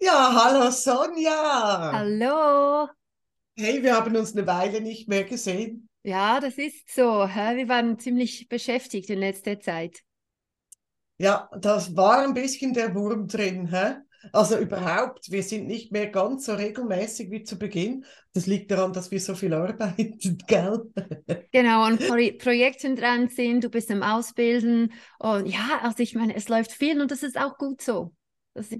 Ja, hallo Sonja. Hallo. Hey, wir haben uns eine Weile nicht mehr gesehen. Ja, das ist so. Wir waren ziemlich beschäftigt in letzter Zeit. Ja, das war ein bisschen der Wurm drin, hä? Also überhaupt, wir sind nicht mehr ganz so regelmäßig wie zu Beginn. Das liegt daran, dass wir so viel arbeiten, gell? Genau, und Pro Projekten dran sind, du bist am Ausbilden. Und ja, also ich meine, es läuft viel und das ist auch gut so.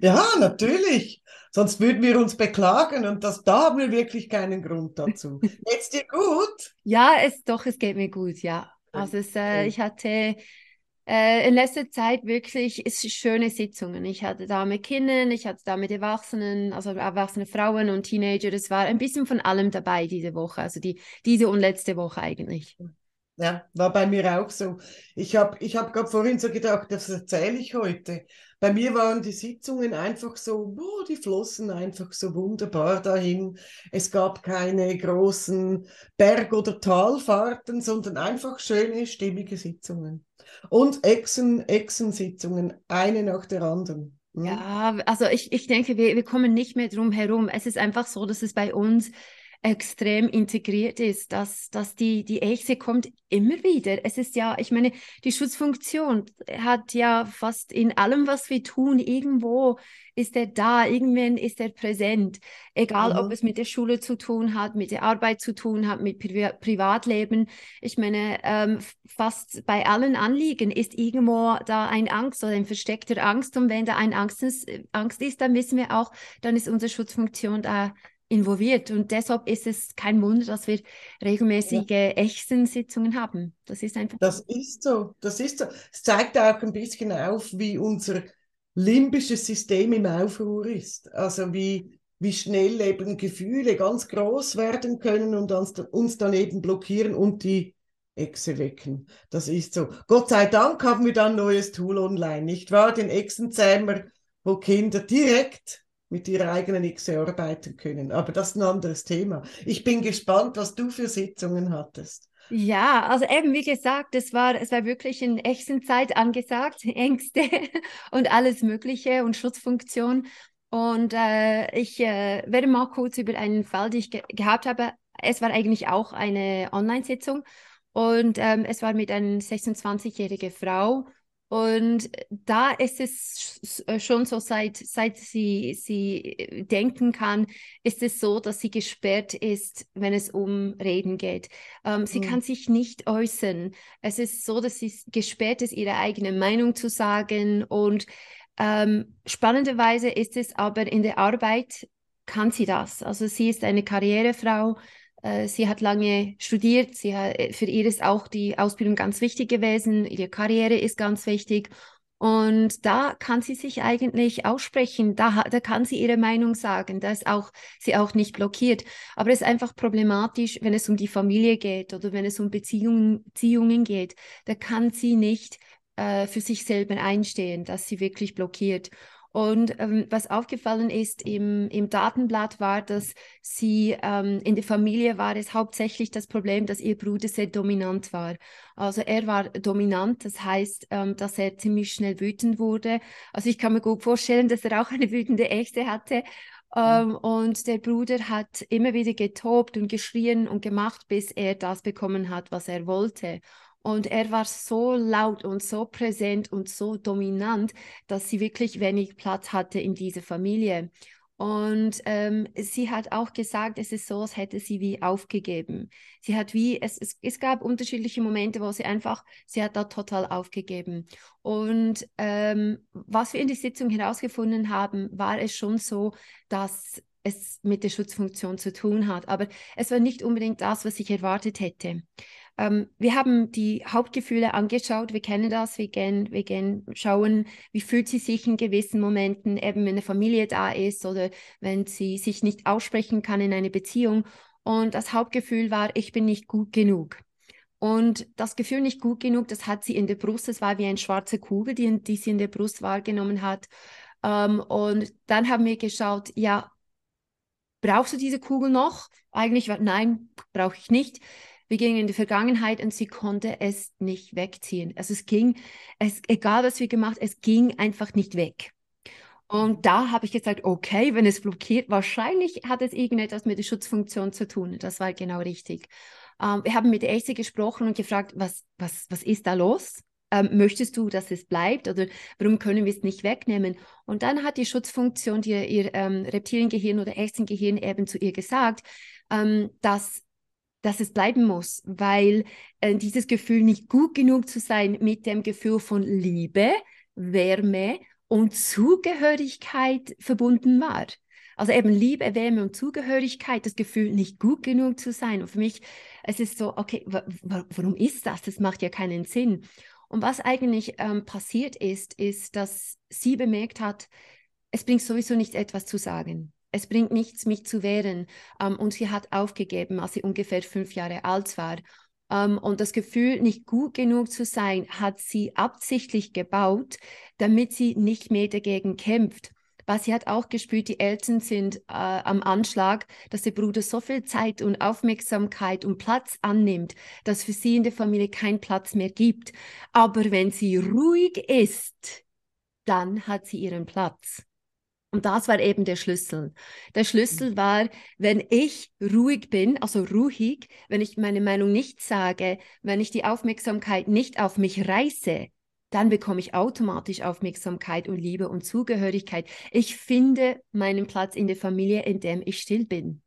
Ja, natürlich. Sonst würden wir uns beklagen und das, da haben wir wirklich keinen Grund dazu. Geht's dir gut? ja, es doch, es geht mir gut, ja. Also es, äh, ich hatte äh, in letzter Zeit wirklich ist schöne Sitzungen. Ich hatte da mit Kindern, ich hatte da mit Erwachsenen, also erwachsene Frauen und Teenager. Das war ein bisschen von allem dabei diese Woche, also die, diese und letzte Woche eigentlich. Ja, war bei mir auch so. Ich habe ich hab gerade vorhin so gedacht, das erzähle ich heute. Bei mir waren die Sitzungen einfach so, boah, die flossen einfach so wunderbar dahin. Es gab keine großen Berg- oder Talfahrten, sondern einfach schöne, stimmige Sitzungen. Und Echsen, Echsensitzungen, eine nach der anderen. Hm? Ja, also ich, ich denke, wir, wir kommen nicht mehr drum herum. Es ist einfach so, dass es bei uns extrem integriert ist, dass, dass die, die Echse kommt immer wieder. Es ist ja, ich meine, die Schutzfunktion hat ja fast in allem, was wir tun, irgendwo ist er da, irgendwann ist er präsent. Egal, ob Mhm. es mit der Schule zu tun hat, mit der Arbeit zu tun hat, mit Pri Privatleben. Ich meine, ähm, fast bei allen Anliegen ist irgendwo da ein Angst oder ein versteckter Angst. Und wenn da ein Angst ist, Angst ist, dann wissen wir auch, dann ist unsere Schutzfunktion da involviert. Und deshalb ist es kein Wunder, dass wir regelmäßige Echsensitzungen haben. Das ist einfach Das ist so, das ist so. Es zeigt auch ein bisschen auf, wie unser limbisches System im Aufruhr ist. Also wie, wie schnell eben Gefühle ganz groß werden können und uns, uns dann eben blockieren und die Echse wecken. Das ist so. Gott sei Dank haben wir dann ein neues Tool online, nicht wahr? Den Echsenzähmer, wo Kinder direkt mit ihrer eigenen Echse arbeiten können. Aber das ist ein anderes Thema. Ich bin gespannt, was du für Sitzungen hattest. Ja, also eben wie gesagt, es war, es war wirklich in Echsenzeit angesagt, Ängste und alles Mögliche und Schutzfunktion. Und äh, ich äh, werde mal kurz über einen Fall, den ich ge gehabt habe. Es war eigentlich auch eine Online-Sitzung und ähm, es war mit einer 26-jährigen Frau. Und da ist es äh, schon so, seit, seit sie, sie äh, denken kann, ist es so, dass sie gesperrt ist, wenn es um Reden geht. Ähm, sie Mhm. kann sich nicht äußern. Es ist so, dass sie gesperrt ist, ihre eigene Meinung zu sagen. Und ähm, spannenderweise ist es aber in der Arbeit, kann sie das. Also sie ist eine Karrierefrau. Äh, sie hat lange studiert. Sie hat, für ihr ist auch die Ausbildung ganz wichtig gewesen. Ihre Karriere ist ganz wichtig. Und da kann sie sich eigentlich aussprechen, da, da kann sie ihre Meinung sagen, da ist auch, sie auch nicht blockiert. Aber es ist einfach problematisch, wenn es um die Familie geht oder wenn es um Beziehungen, Beziehungen geht. Da kann sie nicht äh, für sich selber einstehen, dass sie wirklich blockiert. Und ähm, was aufgefallen ist im, im Datenblatt war, dass sie ähm, in der Familie war es hauptsächlich das Problem, dass ihr Bruder sehr dominant war. Also er war dominant, das heißt, ähm, dass er ziemlich schnell wütend wurde. Also ich kann mir gut vorstellen, dass er auch eine wütende Echte hatte. Ähm, und der Bruder hat immer wieder getobt und geschrien und gemacht, bis er das bekommen hat, was er wollte. Und er war so laut und so präsent und so dominant, dass sie wirklich wenig Platz hatte in dieser Familie. Und ähm, sie hat auch gesagt, es ist so, als hätte sie wie aufgegeben. Sie hat wie, es, es, es gab unterschiedliche Momente, wo sie einfach, sie hat da total aufgegeben. Und ähm, was wir in der Sitzung herausgefunden haben, war es schon so, dass es mit der Schutzfunktion zu tun hat. Aber es war nicht unbedingt das, was ich erwartet hätte. Ähm, wir haben die Hauptgefühle angeschaut, wir kennen das, wir gehen, wir gehen schauen, wie fühlt sie sich in gewissen Momenten, eben wenn eine Familie da ist oder wenn sie sich nicht aussprechen kann in einer Beziehung. Und das Hauptgefühl war, ich bin nicht gut genug. Und das Gefühl nicht gut genug, das hat sie in der Brust, das war wie eine schwarze Kugel, die, die sie in der Brust wahrgenommen hat. Ähm, und dann haben wir geschaut, ja, brauchst du diese Kugel noch? Eigentlich war, nein, brauche ich nicht. Wir gingen in die Vergangenheit und sie konnte es nicht wegziehen. Also es ging, es, egal was wir gemacht, es ging einfach nicht weg. Und da habe ich gesagt, okay, wenn es blockiert, wahrscheinlich hat es irgendetwas mit der Schutzfunktion zu tun. Das war genau richtig. Ähm, wir haben mit der Ärztin gesprochen und gefragt, was, was, was ist da los? Ähm, möchtest du, dass es bleibt oder warum können wir es nicht wegnehmen? Und dann hat die Schutzfunktion, die, ihr ähm, Reptiliengehirn oder Echsengehirn eben zu ihr gesagt, ähm, dass dass es bleiben muss, weil äh, dieses Gefühl nicht gut genug zu sein mit dem Gefühl von Liebe, Wärme und Zugehörigkeit verbunden war. Also eben Liebe, Wärme und Zugehörigkeit, das Gefühl, nicht gut genug zu sein. Und für mich, es ist so, okay, warum ist das? Das macht ja keinen Sinn. Und was eigentlich ähm, passiert ist, ist, dass sie bemerkt hat, es bringt sowieso nichts, etwas zu sagen. Es bringt nichts, mich zu wehren. Ähm, und sie hat aufgegeben, als sie ungefähr fünf Jahre alt war. Ähm, und das Gefühl, nicht gut genug zu sein, hat sie absichtlich gebaut, damit sie nicht mehr dagegen kämpft. Was sie hat auch gespürt, die Eltern sind äh, am Anschlag, dass der Bruder so viel Zeit und Aufmerksamkeit und Platz annimmt, dass für sie in der Familie kein Platz mehr gibt. Aber wenn sie ruhig ist, dann hat sie ihren Platz. Und das war eben der Schlüssel. Der Schlüssel mhm. war, wenn ich ruhig bin, also ruhig, wenn ich meine Meinung nicht sage, wenn ich die Aufmerksamkeit nicht auf mich reiße, dann bekomme ich automatisch Aufmerksamkeit und Liebe und Zugehörigkeit. Ich finde meinen Platz in der Familie, in dem ich still bin.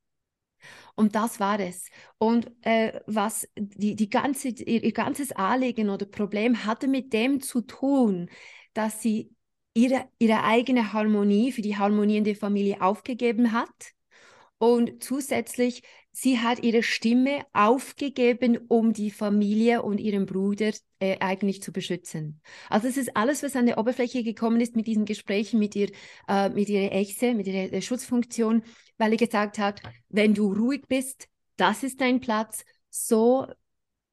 Und das war es. Und äh, was die, die ganze, ihr, ihr ganzes Anliegen oder Problem hatte mit dem zu tun, dass sie ihre, ihre eigene Harmonie für die Harmonie in der Familie aufgegeben hat. Und zusätzlich, sie hat ihre Stimme aufgegeben, um die Familie und ihren Bruder äh, eigentlich zu beschützen. Also es ist alles, was an der Oberfläche gekommen ist mit diesen Gesprächen mit ihr, äh, mit ihrer Echse, mit ihrer äh, Schutzfunktion, weil er gesagt hat, wenn du ruhig bist, das ist dein Platz, so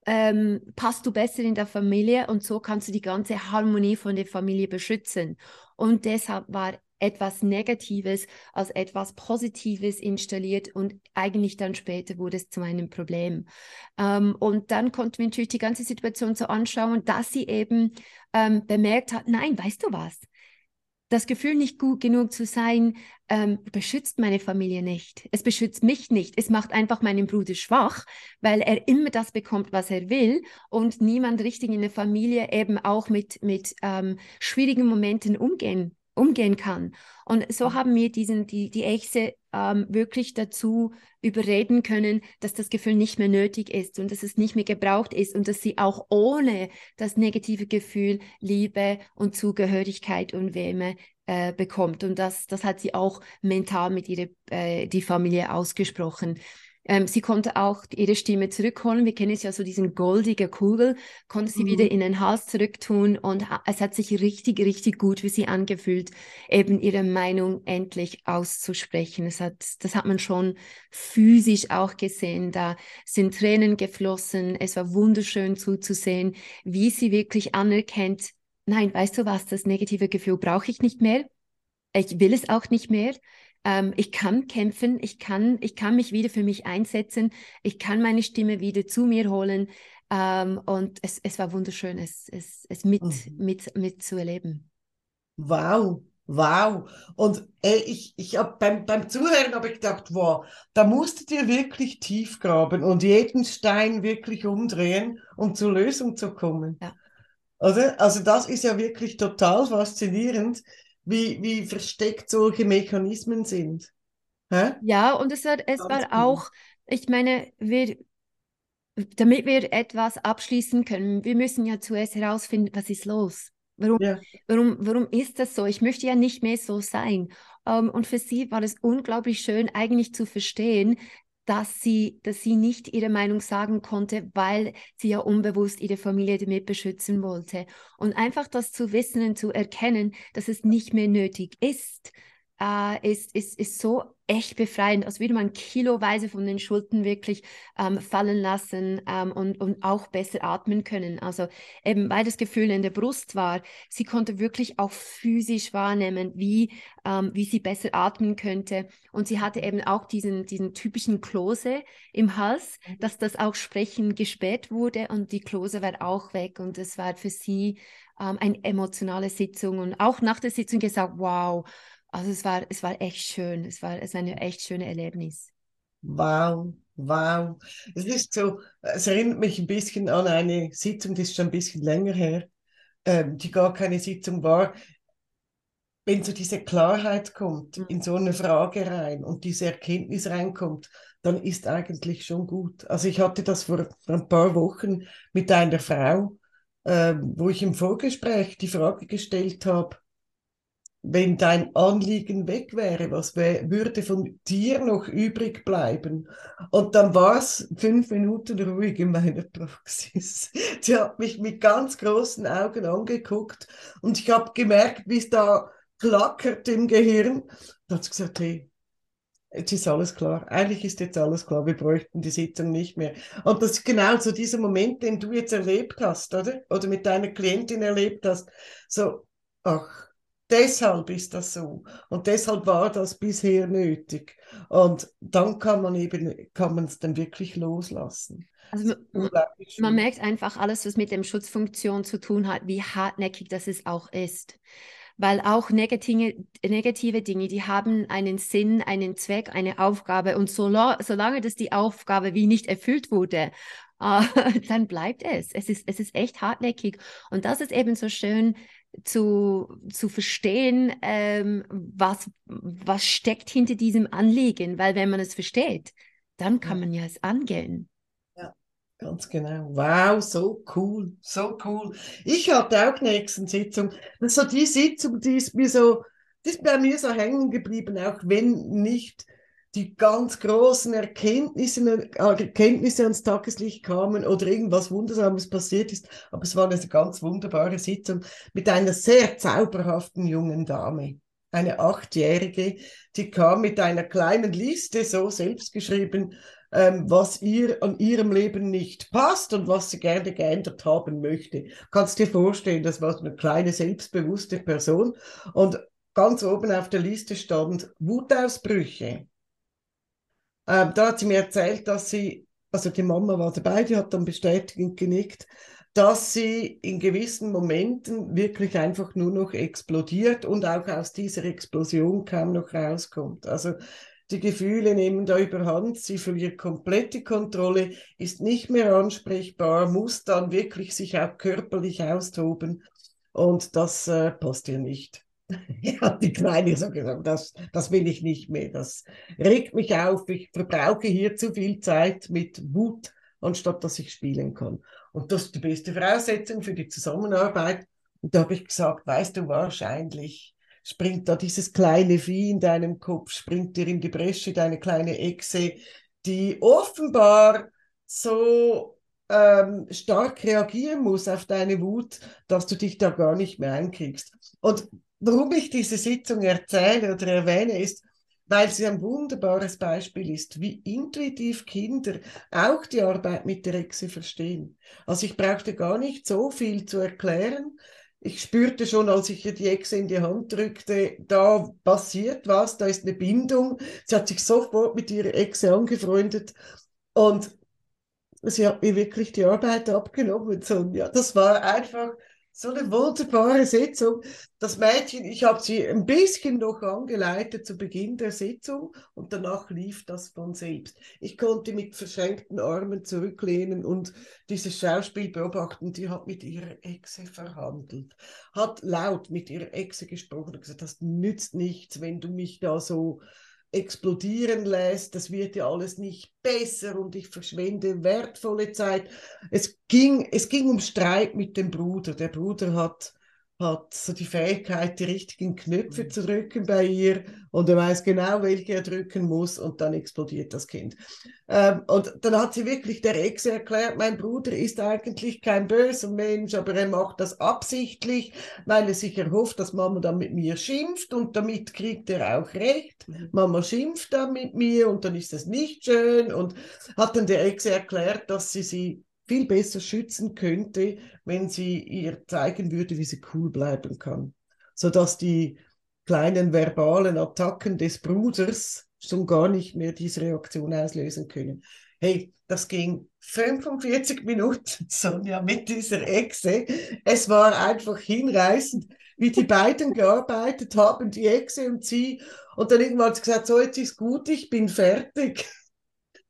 ähm, passt du besser in der Familie und so kannst du die ganze Harmonie von der Familie beschützen. Und deshalb war etwas Negatives als etwas Positives installiert und eigentlich dann später wurde es zu einem Problem. Ähm, und dann konnten wir natürlich die ganze Situation so anschauen, dass sie eben ähm, bemerkt hat, nein, weißt du was? Das Gefühl, nicht gut genug zu sein, ähm, beschützt meine Familie nicht. Es beschützt mich nicht. Es macht einfach meinen Bruder schwach, weil er immer das bekommt, was er will und niemand richtig in der Familie eben auch mit, mit ähm, schwierigen Momenten umgehen umgehen kann. Und so haben wir diesen, die, die Echse ähm, wirklich dazu überreden können, dass das Gefühl nicht mehr nötig ist und dass es nicht mehr gebraucht ist und dass sie auch ohne das negative Gefühl Liebe und Zugehörigkeit und Wärme äh, bekommt. Und das, das hat sie auch mental mit ihrer äh, die Familie ausgesprochen. Ähm, sie konnte auch ihre Stimme zurückholen. Wir kennen es ja so, diesen goldige Kugel, konnte sie mhm. wieder in den Hals zurücktun und es hat sich richtig, richtig gut für sie angefühlt, eben ihre Meinung endlich auszusprechen. Es hat, das hat man schon physisch auch gesehen. Da sind Tränen geflossen. Es war wunderschön zuzusehen, wie sie wirklich anerkennt, nein, weißt du was, das negative Gefühl brauche ich nicht mehr. Ich will es auch nicht mehr ähm, ich kann kämpfen, ich kann, ich kann mich wieder für mich einsetzen, ich kann meine Stimme wieder zu mir holen. Ähm, und es, es war wunderschön, es, es, es mit, mhm. mit, mit zu erleben. Wow, wow. Und ey, ich, ich hab beim, beim Zuhören habe ich gedacht, wow, da musstet ihr wirklich tief graben und jeden Stein wirklich umdrehen, um zur Lösung zu kommen. Ja. Oder? Also das ist ja wirklich total faszinierend, wie, wie versteckt solche Mechanismen sind. Hä? Ja, und es war, es war auch, ich meine, wir, damit wir etwas abschließen können, wir müssen ja zuerst herausfinden, was ist los. Warum, ja. warum, warum ist das so? Ich möchte ja nicht mehr so sein. Um, ähm, und für sie war es unglaublich schön, eigentlich zu verstehen, dass sie, dass sie nicht ihre Meinung sagen konnte, weil sie ja unbewusst ihre Familie damit beschützen wollte. Und einfach das zu wissen und zu erkennen, dass es nicht mehr nötig ist, äh, ist, ist, ist so echt befreiend, als würde man kiloweise von den Schultern wirklich ähm, fallen lassen ähm, und, und auch besser atmen können. Also eben weil das Gefühl in der Brust war, sie konnte wirklich auch physisch wahrnehmen, wie, ähm, wie sie besser atmen könnte. Und sie hatte eben auch diesen, diesen typischen Klose im Hals, mhm. dass das auch Sprechen gespäht wurde und die Klose war auch weg und es war für sie ähm, eine emotionale Sitzung und auch nach der Sitzung gesagt, wow, Also es war, es war echt schön. Es war, es war ein echt schönes Erlebnis. Wow, wow. Es ist so, es erinnert mich ein bisschen an eine Sitzung, die ist schon ein bisschen länger her, ähm, die gar keine Sitzung war. Wenn so diese Klarheit kommt mhm. in so eine Frage rein und diese Erkenntnis reinkommt, dann ist eigentlich schon gut. Also ich hatte das vor, ein paar Wochen mit einer Frau, äh, wo ich im Vorgespräch die Frage gestellt habe, wenn dein Anliegen weg wäre, was wär, würde von dir noch übrig bleiben? Und dann war es fünf Minuten ruhig in meiner Praxis. Sie hat mich mit ganz großen Augen angeguckt und ich habe gemerkt, wie es da klackert im Gehirn. Da hat sie gesagt, hey, jetzt ist alles klar. Eigentlich ist jetzt alles klar. Wir bräuchten die Sitzung nicht mehr. Und das ist genau so dieser Moment, den du jetzt erlebt hast, oder? Oder mit deiner Klientin erlebt hast. So, ach, Deshalb ist das so. Und deshalb war das bisher nötig. Und dann kann man eben, kann man es dann wirklich loslassen. Also man, man, merkt einfach alles, was mit dem Schutzfunktion zu tun hat, wie hartnäckig das es auch ist. Weil auch negative, negative Dinge, die haben einen Sinn, einen Zweck, eine Aufgabe. Und so, solange das die Aufgabe wie nicht erfüllt wurde, äh, dann bleibt es. Es ist, es ist echt hartnäckig. Und das ist eben so schön, zu, zu verstehen, ähm, was, was steckt hinter diesem Anliegen, weil wenn man es versteht, dann kann man ja es angehen. Ja, ganz genau. Wow, so cool, so cool. Ich hatte auch nächsten Sitzung. Das ist so die Sitzung, die ist mir so, die ist bei mir so hängen geblieben, auch wenn nicht die ganz großen Erkenntnisse, Erkenntnisse ans Tageslicht kamen oder irgendwas Wundersames passiert ist. Aber es war eine ganz wunderbare Sitzung mit einer sehr zauberhaften jungen Dame. Eine Achtjährige, die kam mit einer kleinen Liste, so selbst geschrieben, ähm, was ihr an ihrem Leben nicht passt und was sie gerne geändert haben möchte. Kannst dir vorstellen, das war eine kleine, selbstbewusste Person. Und ganz oben auf der Liste stand Wutausbrüche ähm, da hat sie mir erzählt, dass sie, also die Mama war dabei, die hat dann bestätigend genickt, dass sie in gewissen Momenten wirklich einfach nur noch explodiert und auch aus dieser Explosion kaum noch rauskommt. Also die Gefühle nehmen da überhand, sie verliert komplett die Kontrolle, ist nicht mehr ansprechbar, muss dann wirklich sich auch körperlich austoben und das äh, passt ihr nicht. Ja, die Kleine so gesagt, das, das will ich nicht mehr. Das regt mich auf. Ich verbrauche hier zu viel Zeit mit Wut, anstatt dass ich spielen kann. Und das ist die beste Voraussetzung für die Zusammenarbeit. Und da habe ich gesagt, weißt du, wahrscheinlich springt da dieses kleine Vieh in deinem Kopf, springt dir in die Bresche, deine kleine Echse, die offenbar so ähm, stark reagieren muss auf deine Wut, dass du dich da gar nicht mehr einkriegst. Und warum ich diese Sitzung erzähle oder erwähne, ist, weil sie ein wunderbares Beispiel ist, wie intuitiv Kinder auch die Arbeit mit der Echse verstehen. Also ich brauchte gar nicht so viel zu erklären. Ich spürte schon, als ich ihr die Echse in die Hand drückte, da passiert was, da ist eine Bindung. Sie hat sich sofort mit ihrer Echse angefreundet und sie hat mir wirklich die Arbeit abgenommen. Sonja. Das war einfach so eine wunderbare Sitzung. Das Mädchen, ich habe sie ein bisschen noch angeleitet zu Beginn der Sitzung und danach lief das von selbst. Ich konnte mit verschränkten Armen zurücklehnen und dieses Schauspiel beobachten. Die hat mit ihrer Exe verhandelt, hat laut mit ihrer Exe gesprochen und gesagt, das nützt nichts, wenn du mich da so explodieren lässt, das wird ja alles nicht besser und ich verschwende wertvolle Zeit. Es ging, es ging um Streit mit dem Bruder. Der Bruder hat hat so die Fähigkeit, die richtigen Knöpfe mhm. zu drücken bei ihr und er weiß genau, welche er drücken muss und dann explodiert das Kind. Ähm, und dann hat sie wirklich der Ex erklärt, mein Bruder ist eigentlich kein böser Mensch, aber er macht das absichtlich, weil er sich erhofft, dass Mama dann mit mir schimpft und damit kriegt er auch recht. Mhm. Mama schimpft dann mit mir und dann ist es nicht schön und hat dann der Ex erklärt, dass sie sie viel besser schützen könnte, wenn sie ihr zeigen würde, wie sie cool bleiben kann. Sodass die kleinen verbalen Attacken des Bruders schon gar nicht mehr diese Reaktion auslösen können. Hey, das ging 45 Minuten, Sonja, mit dieser Echse. Es war einfach hinreißend. wie die beiden gearbeitet haben, die Exe und sie. Und dann irgendwann hat sie gesagt, so jetzt ist gut, ich bin fertig.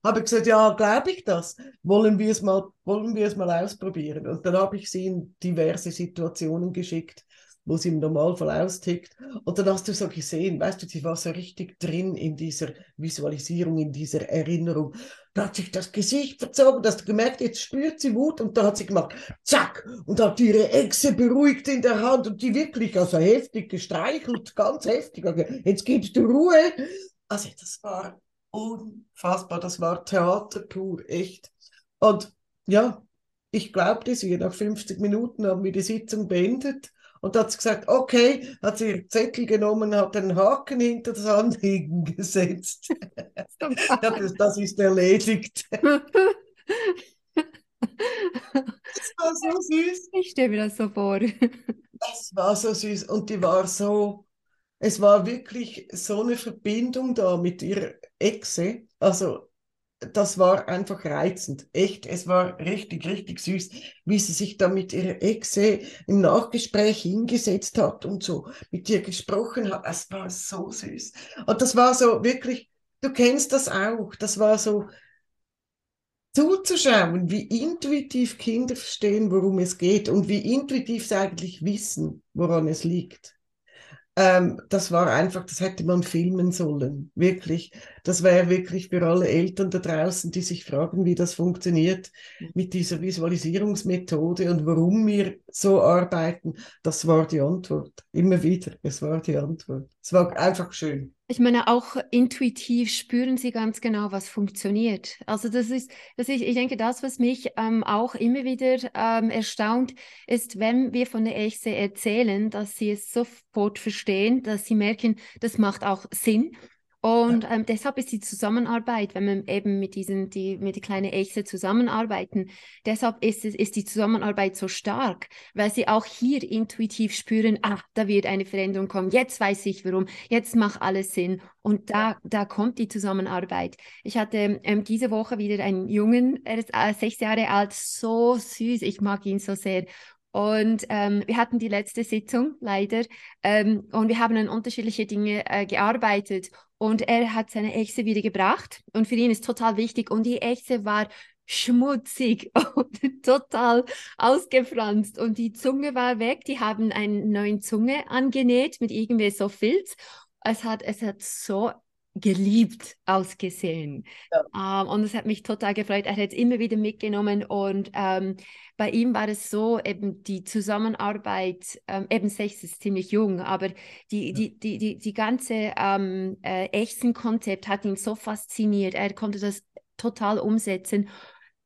Habe ich gesagt, ja, glaube ich das. Wollen wir es mal, wollen wir es mal ausprobieren? Und dann habe ich sie in diverse Situationen geschickt wo sie im Normalfall austickt. Und dann hast du so gesehen, weißt du, sie war so richtig drin in dieser Visualisierung, in dieser Erinnerung. Da hat sich das Gesicht verzogen, da hast du gemerkt, jetzt spürt sie Wut und da hat sie gemacht, zack, und hat ihre Echse beruhigt in der Hand und die wirklich also heftig gestreichelt, ganz heftig. Also, jetzt gibst du Ruhe. Also das war unfassbar, das war Theater pur, echt. Und ja, ich glaubte sie, nach 50 Minuten haben wir die Sitzung beendet und hat sie gesagt, okay, hat sie ihren Zettel genommen, hat einen Haken hinter das Anliegen gesetzt. das, das ist erledigt. das war so süß. Ich stelle mir das so vor. Das war so süß und die war so, es war wirklich so eine Verbindung da mit ihrer Exe. Also das war einfach reizend. Echt, es war richtig, richtig süß, wie sie sich da mit ihrer Exe im Nachgespräch hingesetzt hat und so mit ihr gesprochen hat. Es war so süß. Und das war so wirklich, du kennst das auch, das war so zuzuschauen, wie intuitiv Kinder verstehen, worum es geht und wie intuitiv sie eigentlich wissen, woran es liegt. Ähm, das war einfach, das hätte man filmen sollen, wirklich. Das wäre wirklich für alle Eltern da draußen, die sich fragen, wie das funktioniert mit dieser Visualisierungsmethode und warum wir so arbeiten. Das war die Antwort. Immer wieder, es war die Antwort. Es war einfach schön. Ich meine, auch intuitiv spüren sie ganz genau, was funktioniert. Also das ist, das ist ich denke, das, was mich ähm, auch immer wieder ähm, erstaunt, ist, wenn wir von der Echse erzählen, dass sie es sofort verstehen, dass sie merken, das macht auch Sinn. Und ähm, deshalb ist die Zusammenarbeit, wenn man eben mit diesen, die mit der kleinen Echse zusammenarbeiten, deshalb ist es, ist die Zusammenarbeit so stark, weil sie auch hier intuitiv spüren, ah, da wird eine Veränderung kommen, jetzt weiß ich warum, jetzt macht alles Sinn. Und da, da kommt die Zusammenarbeit. Ich hatte ähm, diese Woche wieder einen Jungen, er ist äh, sechs Jahre alt, so süß, ich mag ihn so sehr. Und ähm, wir hatten die letzte Sitzung leider. Ähm, und wir haben an unterschiedliche Dinge äh, gearbeitet. Und er hat seine Echse wieder gebracht. Und für ihn ist total wichtig. Und die Echse war schmutzig und total ausgefranst. Und die Zunge war weg. Die haben eine neue Zunge angenäht mit irgendwie so Filz. Es hat, es hat so geliebt ausgesehen. Ja. Ähm, und es hat mich total gefreut. Er hat es immer wieder mitgenommen und ähm, bei ihm war es so, eben die Zusammenarbeit, ähm, eben sechs ist ziemlich jung, aber die, ja. die, die, die, die ganze ähm, äh, Echsen-Konzept hat ihn so fasziniert. Er konnte das total umsetzen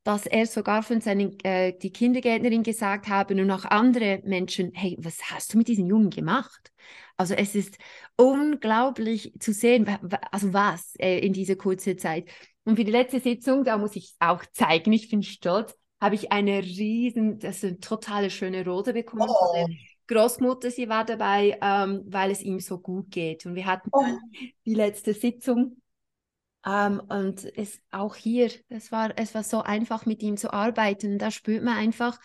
dass er sogar von seinen äh, die Kindergärtnerin gesagt haben und auch andere Menschen, hey, was hast du mit diesen Jungen gemacht? Also es ist unglaublich zu sehen, also was äh, in dieser kurzen Zeit. Und für die letzte Sitzung, da muss ich auch zeigen, ich bin stolz, habe ich eine riesen, das ist eine totale schöne Rose bekommen oh. Großmutter, sie war dabei, ähm, weil es ihm so gut geht. Und wir hatten oh. die letzte Sitzung ähm, und es auch hier, es war, es war so einfach mit ihm zu arbeiten. Da spürt man einfach,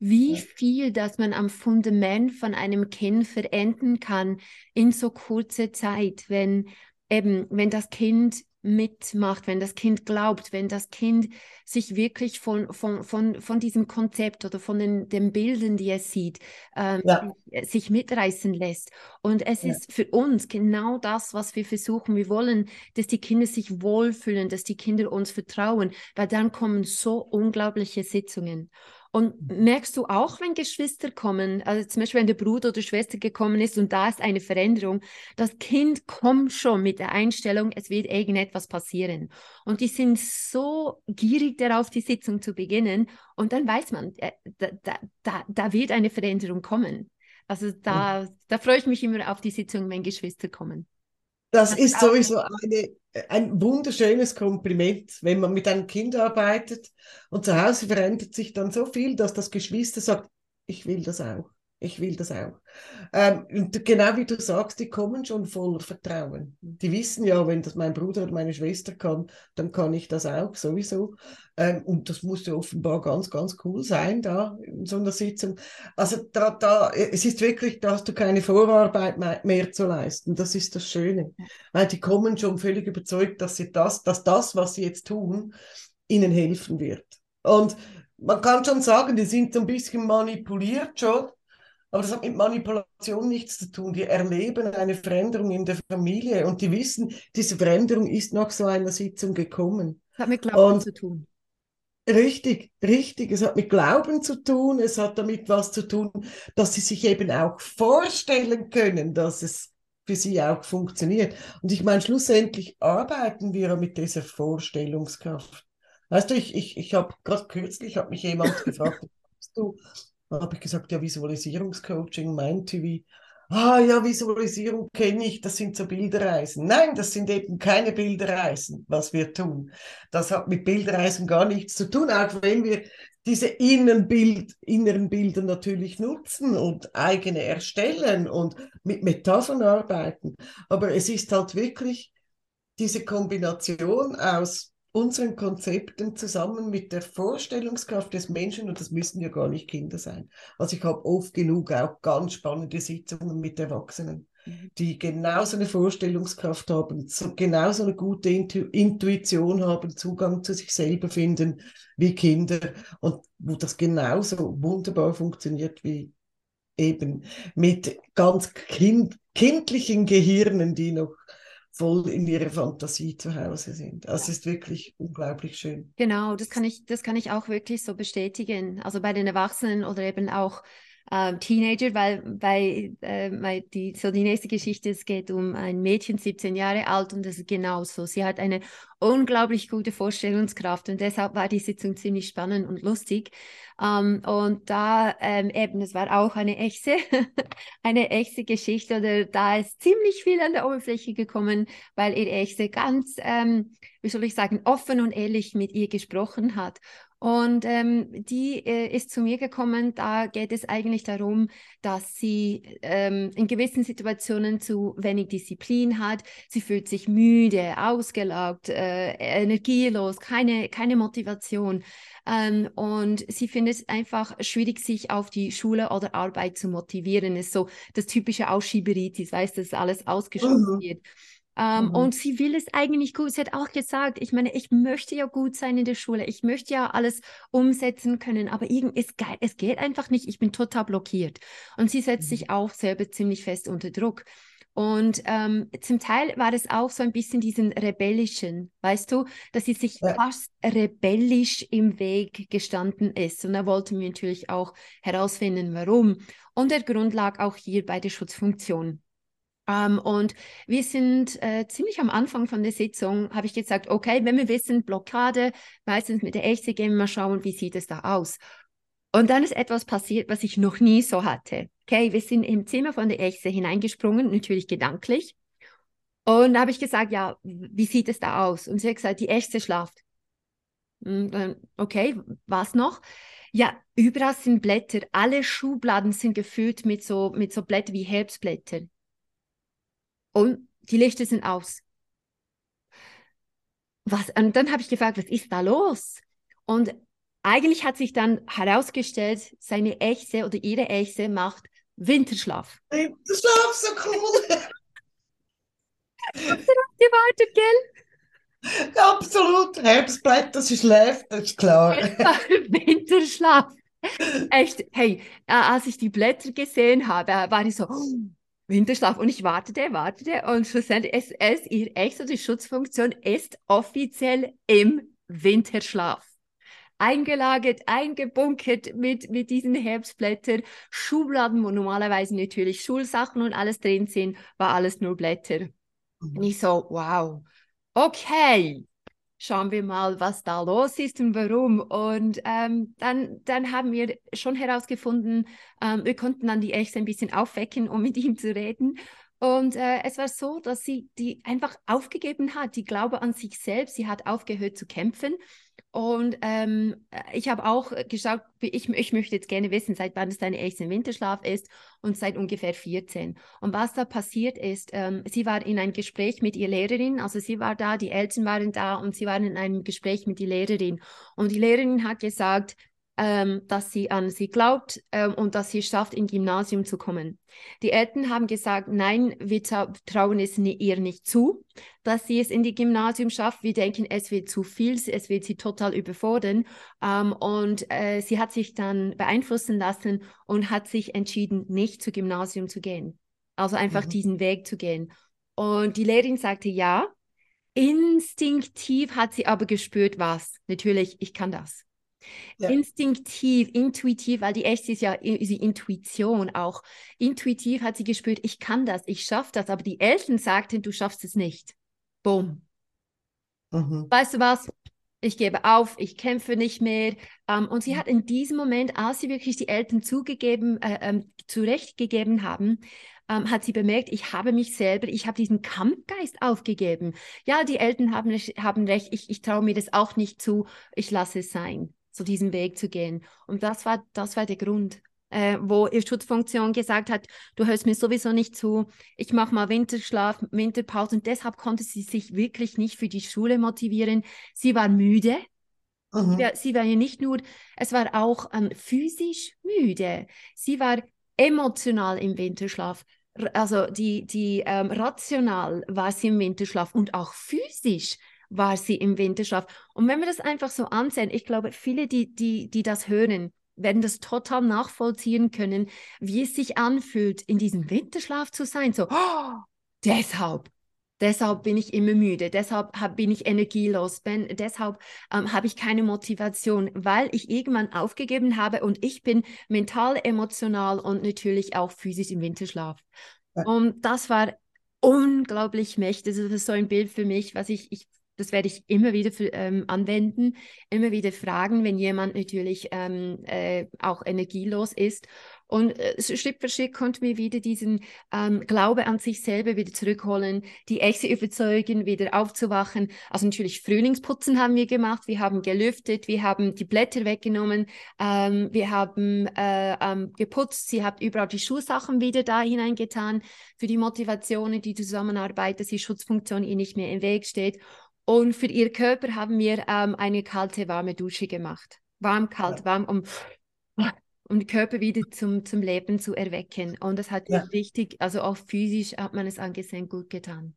wie viel, dass man am Fundament von einem Kind verändern kann in so kurzer Zeit, wenn eben, wenn das Kind mitmacht, wenn das Kind glaubt, wenn das Kind sich wirklich von, von, von, von diesem Konzept oder von den, den Bildern, die es sieht, ähm, ja. sich mitreißen lässt. Und es ja. ist für uns genau das, was wir versuchen. Wir wollen, dass die Kinder sich wohlfühlen, dass die Kinder uns vertrauen, weil dann kommen so unglaubliche Sitzungen. Und mhm. merkst du auch, wenn Geschwister kommen, also zum Beispiel, wenn der Bruder oder Schwester gekommen ist und da ist eine Veränderung, das Kind kommt schon mit der Einstellung, es wird irgendetwas passieren. Und die sind so gierig darauf, die Sitzung zu beginnen. Und dann weiß man, äh, da, da, da, wird eine Veränderung kommen. Also da, da freue ich mich immer auf die Sitzung, wenn Geschwister kommen. Das, ist sowieso eine, ein wunderschönes Kompliment, wenn man mit einem Kind arbeitet und zu Hause verändert sich dann so viel, dass das Geschwister sagt, ich will das auch. Ich will das auch. Ähm, und genau wie du sagst, die kommen schon voller Vertrauen. Die wissen ja, wenn das mein Bruder oder meine Schwester kann, dann kann ich das auch sowieso. Ähm, und das muss ja offenbar ganz, ganz cool sein da in so einer Sitzung. Also da, da, es ist wirklich, da hast du keine Vorarbeit mehr, mehr zu leisten. Das ist das Schöne. Weil die kommen schon völlig überzeugt, dass sie das, dass das, was sie jetzt tun, ihnen helfen wird. Und man kann schon sagen, die sind so ein bisschen manipuliert schon aber das hat mit Manipulation nichts zu tun. Die erleben eine Veränderung in der Familie und die wissen, diese Veränderung ist nach so einer Sitzung gekommen. Das hat mit Glauben und zu tun. Richtig, richtig. Es hat mit Glauben zu tun. Es hat damit was zu tun, dass sie sich eben auch vorstellen können, dass es für sie auch funktioniert. Und ich meine, schlussendlich arbeiten wir mit dieser Vorstellungskraft. Weißt du, ich, ich, ich habe gerade kürzlich, hat mich jemand gefragt, du, habe ich gesagt, ja, Visualisierungscoaching meinte wie, ah ja, Visualisierung kenne ich, das sind so Bilderreisen. Nein, das sind eben keine Bilderreisen, was wir tun. Das hat mit Bilderreisen gar nichts zu tun, auch wenn wir diese inneren, Bild, inneren Bilder natürlich nutzen und eigene erstellen und mit Metaphern arbeiten. Aber es ist halt wirklich diese Kombination aus unseren Konzepten zusammen mit der Vorstellungskraft des Menschen, und das müssen ja gar nicht Kinder sein. Also ich habe oft genug auch ganz spannende Sitzungen mit Erwachsenen, mhm. die genauso eine Vorstellungskraft haben, so, genauso eine gute Intu Intuition haben, Zugang zu sich selber finden wie Kinder und wo das genauso wunderbar funktioniert wie eben mit ganz kind kindlichen Gehirnen, die noch voll in ihrer Fantasie zu Hause sind. Also es ist wirklich unglaublich schön. Genau, das kann ich, das kann ich auch wirklich so bestätigen. Also bei den Erwachsenen oder eben auch äh, Teenager, weil bei äh, die, so die nächste Geschichte, es geht um ein Mädchen, 17 Jahre alt und das ist genauso. Sie hat eine unglaublich gute Vorstellungskraft und deshalb war die Sitzung ziemlich spannend und lustig. Ähm, und da ähm, eben, es war auch eine echte, eine echte Geschichte oder da ist ziemlich viel an der Oberfläche gekommen, weil ihr Echte ganz, ähm, wie soll ich sagen, offen und ehrlich mit ihr gesprochen hat. Und ähm, die äh, ist zu mir gekommen, da geht es eigentlich darum, dass sie ähm, in gewissen Situationen zu wenig Disziplin hat. Sie fühlt sich müde, ausgelaugt, äh, energielos, keine, keine Motivation. Ähm, und sie findet es einfach schwierig, sich auf die Schule oder Arbeit zu motivieren. ist so das typische Ausschieberitis, weißt du, dass alles ausgeschoben mhm. wird. Ähm, mhm. Und sie will es eigentlich gut. Sie hat auch gesagt, ich meine, ich möchte ja gut sein in der Schule. Ich möchte ja alles umsetzen können, aber irgend, es, es geht einfach nicht. Ich bin total blockiert. Und sie setzt mhm. sich auch selber ziemlich fest unter Druck. Und ähm, zum Teil war es auch so ein bisschen diesen rebellischen, weißt du, dass sie sich ja. fast rebellisch im Weg gestanden ist. Und da wollten wir natürlich auch herausfinden, warum. Und der Grund lag auch hier bei der Schutzfunktion. Ähm, und wir sind äh, ziemlich am Anfang von der Sitzung, habe ich gesagt, okay, wenn wir wissen, Blockade, meistens mit der Echte gehen wir mal schauen, wie sieht es da aus. Und dann ist etwas passiert, was ich noch nie so hatte. Okay, wir sind im Zimmer von der Echte hineingesprungen, natürlich gedanklich. Und da habe ich gesagt, ja, wie sieht es da aus? Und sie hat gesagt, die Echte schlaft. Dann, okay, was noch? Ja, überall sind Blätter. Alle Schubladen sind gefüllt mit so, mit so Blättern wie Herbstblätter und die Lichter sind aus. Was, und dann habe ich gefragt, was ist da los? Und eigentlich hat sich dann herausgestellt, seine Echse oder ihre Echse macht Winterschlaf. Winterschlaf, so cool. Du das gewartet, gell? Absolut. Herbstblatt, das ist schläft, das ist klar. Winterschlaf. Echt, hey, als ich die Blätter gesehen habe, war ich so, Winterschlaf. Und ich wartete, wartete und schlussendlich, es, es, ihr Ex- die Schutzfunktion ist offiziell im Winterschlaf. Eingelagert, eingebunkert mit, mit diesen Herbstblättern, Schubladen, wo normalerweise natürlich Schulsachen und alles drin sind, war alles nur Blätter. Mhm. Und ich so, wow, okay, schauen wir mal, was da los ist und warum. Und ähm, dann, dann haben wir schon herausgefunden, ähm, wir konnten dann die Echte ein bisschen aufwecken, um mit ihm zu reden. Und äh, es war so, dass sie die einfach aufgegeben hat, die Glaube an sich selbst. Sie hat aufgehört zu kämpfen. Und ähm, ich habe auch geschaut, ich, ich möchte jetzt gerne wissen, seit wann es dein erster Winterschlaf ist und seit ungefähr 14. Und was da passiert ist, ähm, sie war in ein Gespräch mit ihrer Lehrerin, also sie war da, die Eltern waren da und sie waren in einem Gespräch mit der Lehrerin. Und die Lehrerin hat gesagt, ähm, dass sie an sie glaubt ähm, und dass sie schafft, in Gymnasium zu kommen. Die Eltern haben gesagt, nein, wir trauen es ihr nicht zu, dass sie es in die Gymnasium schafft. Wir denken, es wird zu viel, es wird sie total überfordern. Ähm, und äh, sie hat sich dann beeinflussen lassen und hat sich entschieden, nicht zu Gymnasium zu gehen. Also einfach mhm. diesen Weg zu gehen. Und die Lehrerin sagte ja. Instinktiv hat sie aber gespürt, was? Natürlich, ich kann das. Ja. Instinktiv, intuitiv, weil die echte ist ja die Intuition auch. Intuitiv hat sie gespürt, ich kann das, ich schaffe das, aber die Eltern sagten, du schaffst es nicht. Boom. Mhm. Weißt du was? Ich gebe auf, ich kämpfe nicht mehr. Ähm, und sie hat in diesem Moment, als sie wirklich die Eltern zugegeben, äh, ähm, zurechtgegeben haben, ähm, hat sie bemerkt, ich habe mich selber, ich habe diesen Kampfgeist aufgegeben. Ja, die Eltern haben, haben recht, ich, ich traue mir das auch nicht zu, ich lasse es sein so diesen Weg zu gehen. Und das war, das war der Grund, äh, wo ihr Schutzfunktion gesagt hat, du hörst mir sowieso nicht zu, ich mache mal Winterschlaf, Winterpause. Und deshalb konnte sie sich wirklich nicht für die Schule motivieren. Sie war müde. Mhm. Sie war ja nicht nur, es war auch ähm, physisch müde. Sie war emotional im Winterschlaf. Also die, die ähm, rational war sie im Winterschlaf und auch physisch war sie im Winterschlaf. Und wenn wir das einfach so ansehen, ich glaube, viele, die, die, die das hören, werden das total nachvollziehen können, wie es sich anfühlt, in diesem Winterschlaf zu sein. So, oh, deshalb, deshalb bin ich immer müde, deshalb hab, bin ich energielos, ben, deshalb ähm, habe ich keine Motivation, weil ich irgendwann aufgegeben habe und ich bin mental, emotional und natürlich auch physisch im Winterschlaf. Ja. Und das war unglaublich mächtig. Das ist so ein Bild für mich, was ich, ich das werde ich immer wieder ähm, anwenden, immer wieder fragen, wenn jemand natürlich ähm, äh, auch energielos ist. Und äh, Schritt für Schritt konnten wir wieder diesen ähm, Glaube an sich selber wieder zurückholen, die Echse überzeugen, wieder aufzuwachen. Also natürlich Frühlingsputzen haben wir gemacht, wir haben gelüftet, wir haben die Blätter weggenommen, ähm, wir haben äh, ähm, geputzt, sie hat überall die Schulsachen wieder da hineingetan für die Motivation, die Zusammenarbeit, dass die Schutzfunktion ihr nicht mehr im Weg steht. Und für ihr Körper haben wir ähm, eine kalte, warme Dusche gemacht. Warm, kalt, ja. warm, um, um den Körper wieder zum, zum Leben zu erwecken. Und das hat ja. richtig, also auch physisch hat man es angesehen, gut getan.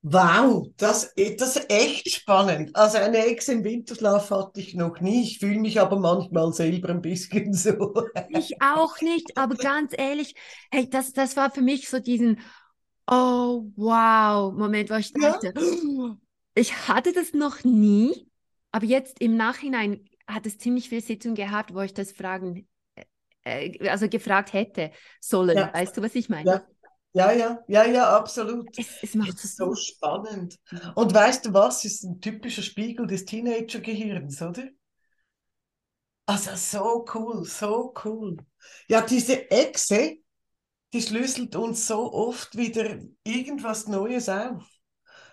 Wow, das, das ist echt spannend. Also eine Ex im Winterschlaf hatte ich noch nie. Ich fühle mich aber manchmal selber ein bisschen so. Ich auch nicht, aber ganz ehrlich, hey, das, das war für mich so diesen, oh wow, Moment, wo ich dachte, ja ich hatte das noch nie, aber jetzt im Nachhinein hat es ziemlich viel Sitzung gehabt, wo ich das fragen, äh, äh also gefragt hätte sollen. Ja. Weißt du, was ich meine? Ja. Ja, ja, ja, ja, absolut. Es, es macht es so spannend. Und weißt du was? Ist ein typischer Spiegel des Teenager-Gehirns, oder? Also so cool, so cool. Ja, diese Echse, die schlüsselt uns so oft wieder irgendwas Neues auf.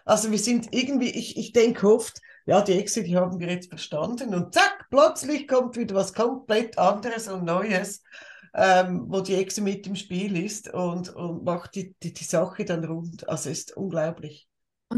Also wir sind irgendwie, ich, ich denke oft, ja, die Exe, die haben wir jetzt verstanden und zack, plötzlich kommt wieder was komplett anderes und Neues, ähm, wo die Exe mit im Spiel ist und, und macht die, die, die Sache dann rund. Also ist unglaublich.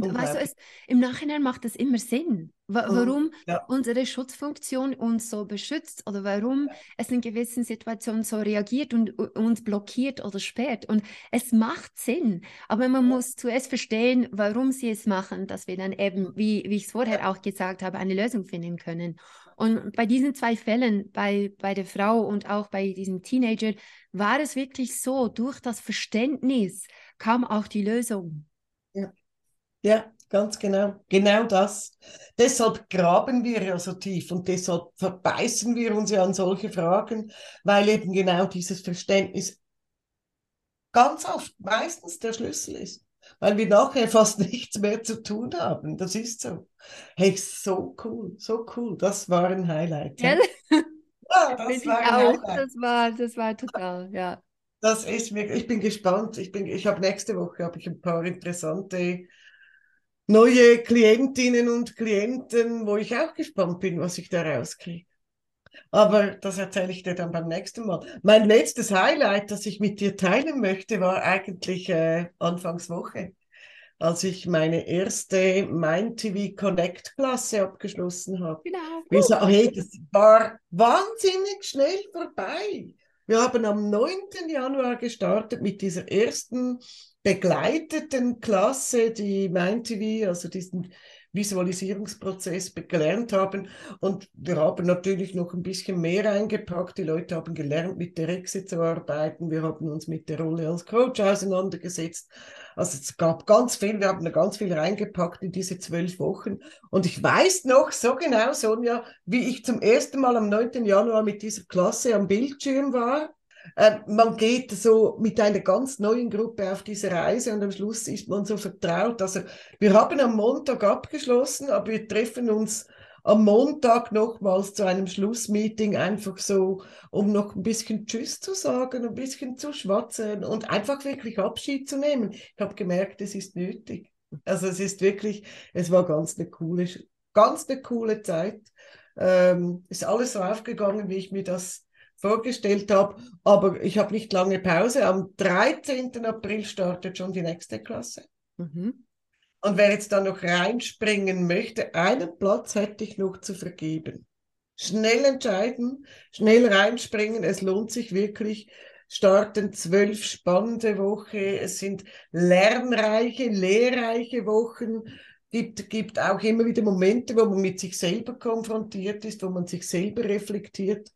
Und weißt du, es, im Nachhinein macht es immer Sinn, wa warum ja. unsere Schutzfunktion uns so beschützt oder warum es in gewissen Situationen so reagiert und uns blockiert oder sperrt. Und es macht Sinn, aber man ja. muss zuerst verstehen, warum sie es machen, dass wir dann eben, wie, wie ich es vorher auch gesagt habe, eine Lösung finden können. Und bei diesen zwei Fällen, bei, bei der Frau und auch bei diesem Teenager, war es wirklich so, durch das Verständnis kam auch die Lösung. Ja. Ganz genau. Genau das. Deshalb graben wir ja so tief und deshalb verbeißen wir uns ja an solche Fragen, weil eben genau dieses Verständnis ganz oft meistens der Schlüssel ist. Weil wir nachher fast nichts mehr zu tun haben. Das ist so. Hey, so cool, so cool. Das war ein Highlight. Ja, ja das, war ein auch, Highlight. Das, war, das war total, ja. Das ist mir, ich bin gespannt. Ich, bin, ich habe nächste Woche habe ich ein paar interessante neue Klientinnen und Klienten, wo ich auch gespannt bin, was ich da rauskriege. Aber das erzähle ich dir dann beim nächsten Mal. Mein letztes Highlight, das ich mit dir teilen möchte, war eigentlich äh, Anfangswoche, als ich meine erste Mind TV Connect Klasse abgeschlossen habe. Genau. Wir sagen, hey, das war wahnsinnig schnell vorbei. Wir haben am 9. Januar gestartet mit dieser ersten begleiteten Klasse, die MindTV, also diesen Visualisierungsprozess gelernt haben. Und wir haben natürlich noch ein bisschen mehr eingepackt. Die Leute haben gelernt, mit der Exe zu arbeiten. Wir haben uns mit der Rolle als Coach auseinandergesetzt. Also es gab ganz viel, wir haben da ganz viel reingepackt in diese zwölf Wochen. Und ich weiß noch so genau, Sonja, wie ich zum ersten Mal am 9. Januar mit dieser Klasse am Bildschirm war man geht so mit einer ganz neuen Gruppe auf diese Reise und am Schluss ist man so vertraut. Also wir haben am Montag abgeschlossen, aber wir treffen uns am Montag nochmals zu einem Schlussmeeting, einfach so, um noch ein bisschen Tschüss zu sagen, ein bisschen zu schwatzen und einfach wirklich Abschied zu nehmen. Ich habe gemerkt, es ist nötig. Also es ist wirklich, es war ganz eine coole, ganz eine coole Zeit. Ähm, ist alles so aufgegangen, wie ich mir das vorgestellt habe. Aber ich habe nicht lange Pause. Am 13. April startet schon die nächste Klasse. Mhm. Und wer jetzt da noch reinspringen möchte, einen Platz hätte ich noch zu vergeben. Schnell entscheiden, schnell reinspringen. Es lohnt sich wirklich. Starten zwölf spannende Wochen. Es sind lernreiche, lehrreiche Wochen gibt, gibt auch immer wieder Momente, wo man mit sich selber konfrontiert ist, wo man sich selber reflektiert.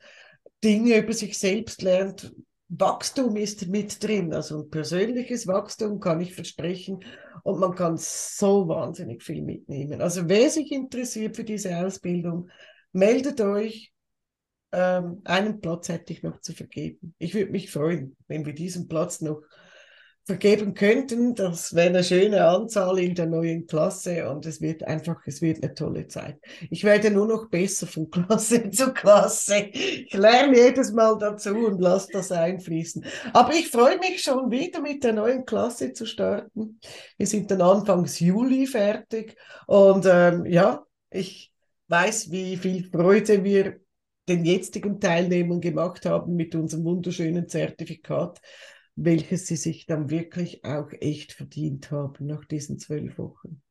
Dinge über sich selbst lernt. Wachstum ist mit drin, also ein persönliches Wachstum kann ich versprechen und man kann so wahnsinnig viel mitnehmen. Also wer sich interessiert für diese Ausbildung, meldet euch. Ähm, einen Platz hätte ich noch zu vergeben. Ich würde mich freuen, wenn wir diesen Platz noch vergeben könnten. Das wäre eine schöne Anzahl in der neuen Klasse und es wird einfach, es wird eine tolle Zeit. Ich werde nur noch besser von Klasse zu Klasse. Ich lerne jedes Mal dazu und lasse das einfließen. Aber ich freue mich schon wieder mit der neuen Klasse zu starten. Wir sind dann Anfangs Juli fertig und ähm, ja, ich weiß, wie viel Freude wir den jetzigen Teilnehmern gemacht haben mit unserem wunderschönen Zertifikat welches sie sich dann wirklich auch echt verdient haben nach diesen zwölf Wochen.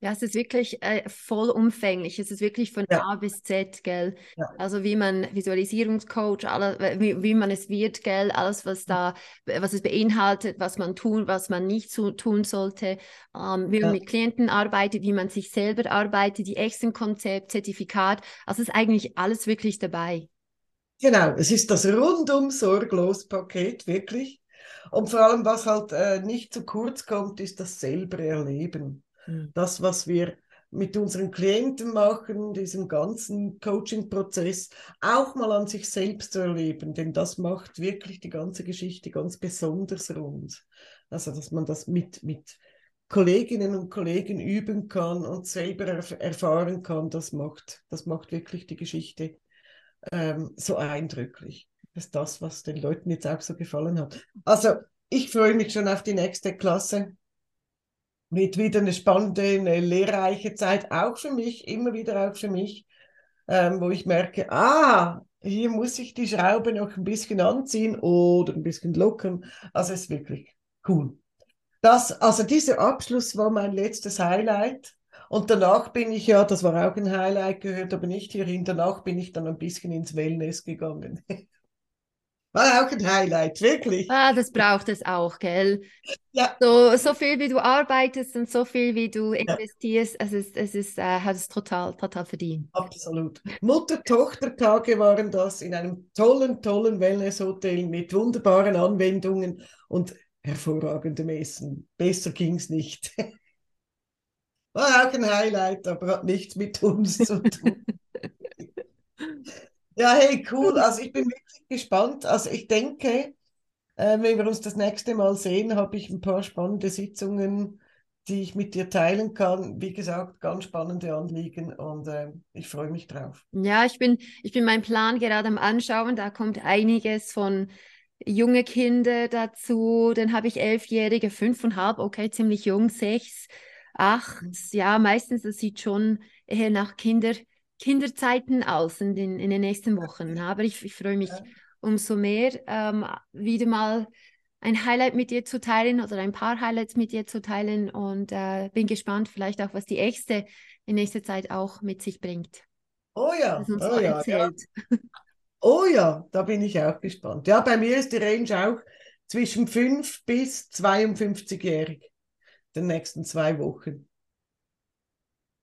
Ja, es ist wirklich äh, vollumfänglich. Es ist wirklich von ja. A bis Z, gell? Ja. Also wie man Visualisierungscoach, alle, wie, wie man es wird, gell? Alles, was da, was es beinhaltet, was man tun, was man nicht zu, tun sollte, ähm, wie ja. man mit Klienten arbeitet, wie man sich selber arbeitet, die Exen-Konzept, Zertifikat. Also ist eigentlich alles wirklich dabei. Genau, es ist das rundum sorglos Paket, wirklich. Und vor allem, was halt äh, nicht zu kurz kommt, ist das selber erleben. Mhm. Das, was wir mit unseren Klienten machen, diesen ganzen Coaching-Prozess, auch mal an sich selbst zu erleben, denn das macht wirklich die ganze Geschichte ganz besonders rund. Also, dass man das mit, mit Kolleginnen und Kollegen üben kann und selber erf erfahren kann, das macht, das macht wirklich die Geschichte ähm, so eindrücklich ist das, was den Leuten jetzt auch so gefallen hat. Also ich freue mich schon auf die nächste Klasse. Wird wieder eine spannende, eine lehrreiche Zeit, auch für mich, immer wieder auch für mich, ähm, wo ich merke, ah, hier muss ich die Schraube noch ein bisschen anziehen oder ein bisschen lockern. Also es ist wirklich cool. Das, also dieser Abschluss war mein letztes Highlight. Und danach bin ich ja, das war auch ein Highlight, gehört aber nicht hierhin, danach bin ich dann ein bisschen ins Wellness gegangen. War auch ein Highlight, wirklich. Ah, das braucht es auch, gell? Ja. So, so viel wie du arbeitest und so viel wie du investierst, ja. es ist, es ist, äh, hat es total, total verdient. Absolut. Mutter-Tochter-Tage waren das in einem tollen, tollen Wellness-Hotel mit wunderbaren Anwendungen und hervorragendem Essen. Besser ging es nicht. War auch ein Highlight, aber hat nichts mit uns zu tun. Ja, hey, cool. Also ich bin wirklich gespannt. Also ich denke, äh, wenn wir uns das nächste Mal sehen, habe ich ein paar spannende Sitzungen, die ich mit dir teilen kann. Wie gesagt, ganz spannende Anliegen und äh, ich freue mich drauf. Ja, ich bin, ich bin meinen Plan gerade am Anschauen. Da kommt einiges von junge Kinder dazu. Dann habe ich elfjährige, fünfeinhalb, okay, ziemlich jung, sechs, acht. Ja, meistens, das sieht schon eher nach Kinder, Kinderzeiten aus in den, in den nächsten Wochen. Aber ich, ich freue mich umso mehr, ähm, wieder mal ein Highlight mit dir zu teilen oder ein paar Highlights mit dir zu teilen und äh, bin gespannt, vielleicht auch, was die Äxte in nächster Zeit auch mit sich bringt. Oh ja, oh ja, ja, Oh ja, da bin ich auch gespannt. Ja, bei mir ist die Range auch zwischen 5 bis 52-jährig, den nächsten zwei Wochen.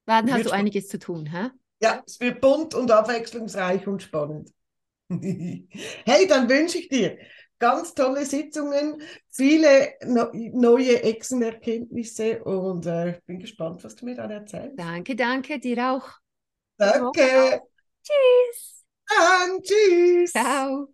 Dann hast du einiges zu tun, hä? Ja, es wird bunt und abwechslungsreich und spannend. hey, dann wünsche ich dir ganz tolle Sitzungen, viele neue Echsenerkenntnisse und äh, bin gespannt, was du mir dann erzählst. Danke, danke, dir auch. Danke. Tschüss. Dann, tschüss. Ciao.